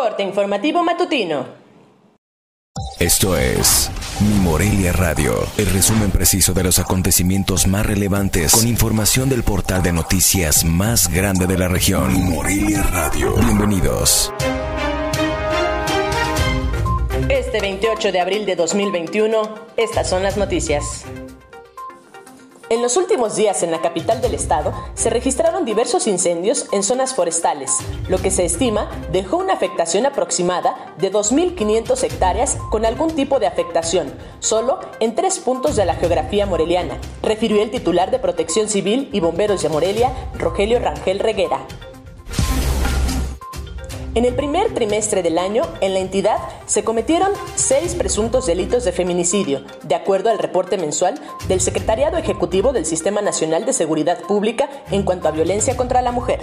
Corte informativo matutino. Esto es Mi Morelia Radio, el resumen preciso de los acontecimientos más relevantes con información del portal de noticias más grande de la región. Mi Morelia Radio. Bienvenidos. Este 28 de abril de 2021, estas son las noticias. En los últimos días en la capital del estado se registraron diversos incendios en zonas forestales, lo que se estima dejó una afectación aproximada de 2.500 hectáreas con algún tipo de afectación, solo en tres puntos de la geografía moreliana, refirió el titular de Protección Civil y Bomberos de Morelia, Rogelio Rangel Reguera. En el primer trimestre del año, en la entidad se cometieron seis presuntos delitos de feminicidio, de acuerdo al reporte mensual del Secretariado Ejecutivo del Sistema Nacional de Seguridad Pública en cuanto a violencia contra la mujer.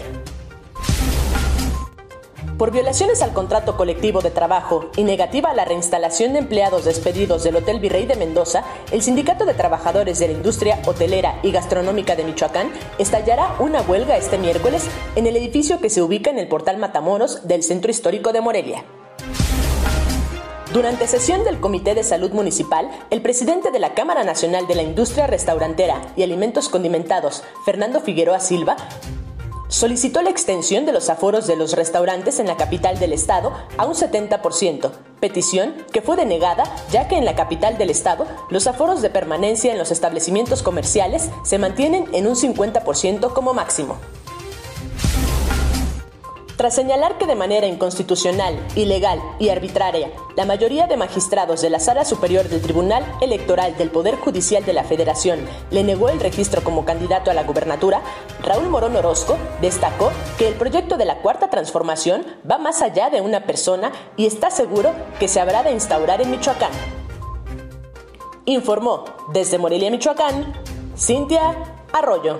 Por violaciones al contrato colectivo de trabajo y negativa a la reinstalación de empleados despedidos del Hotel Virrey de Mendoza, el Sindicato de Trabajadores de la Industria Hotelera y Gastronómica de Michoacán estallará una huelga este miércoles en el edificio que se ubica en el portal Matamoros del Centro Histórico de Morelia. Durante sesión del Comité de Salud Municipal, el presidente de la Cámara Nacional de la Industria Restaurantera y Alimentos Condimentados, Fernando Figueroa Silva, solicitó la extensión de los aforos de los restaurantes en la capital del estado a un 70%, petición que fue denegada ya que en la capital del estado los aforos de permanencia en los establecimientos comerciales se mantienen en un 50% como máximo. Tras señalar que de manera inconstitucional, ilegal y arbitraria, la mayoría de magistrados de la Sala Superior del Tribunal Electoral del Poder Judicial de la Federación le negó el registro como candidato a la gubernatura, Raúl Morón Orozco destacó que el proyecto de la Cuarta Transformación va más allá de una persona y está seguro que se habrá de instaurar en Michoacán. Informó desde Morelia, Michoacán, Cintia Arroyo.